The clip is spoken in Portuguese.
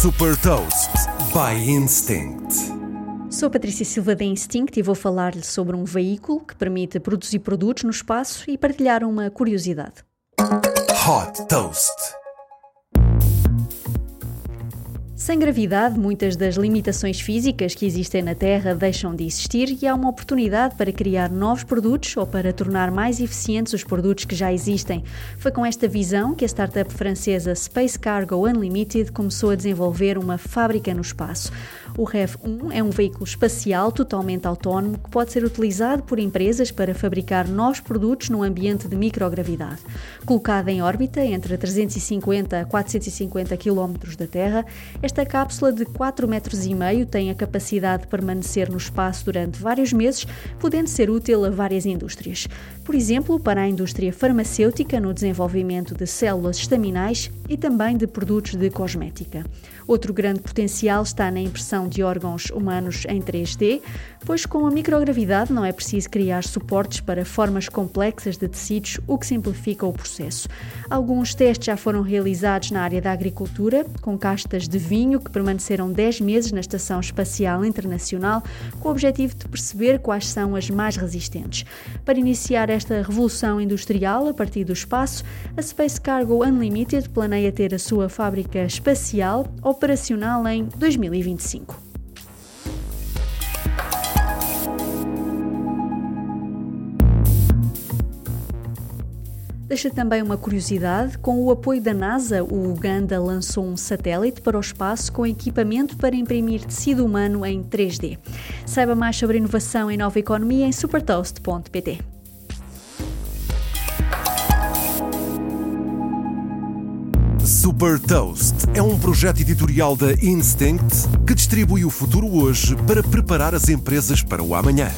Super Toast by Instinct. Sou Patrícia Silva da Instinct e vou falar-lhe sobre um veículo que permite produzir produtos no espaço e partilhar uma curiosidade. Hot Toast. Sem gravidade, muitas das limitações físicas que existem na Terra deixam de existir e há uma oportunidade para criar novos produtos ou para tornar mais eficientes os produtos que já existem. Foi com esta visão que a startup francesa Space Cargo Unlimited começou a desenvolver uma fábrica no espaço. O REV-1 é um veículo espacial totalmente autónomo que pode ser utilizado por empresas para fabricar novos produtos num ambiente de microgravidade. Colocada em órbita entre 350 a 450 km da Terra, esta cápsula de 4,5 metros e meio tem a capacidade de permanecer no espaço durante vários meses, podendo ser útil a várias indústrias. Por exemplo, para a indústria farmacêutica no desenvolvimento de células estaminais e também de produtos de cosmética. Outro grande potencial está na impressão de órgãos humanos em 3D, pois com a microgravidade não é preciso criar suportes para formas complexas de tecidos, o que simplifica o processo. Alguns testes já foram realizados na área da agricultura, com castas de vinho que permaneceram 10 meses na Estação Espacial Internacional, com o objetivo de perceber quais são as mais resistentes. Para iniciar esta revolução industrial a partir do espaço, a Space Cargo Unlimited planeia ter a sua fábrica espacial operacional em 2025. Deixa também uma curiosidade: com o apoio da NASA, o Uganda lançou um satélite para o espaço com equipamento para imprimir tecido humano em 3D. Saiba mais sobre inovação em nova economia em supertoast.pt. Super Toast é um projeto editorial da Instinct que distribui o futuro hoje para preparar as empresas para o amanhã.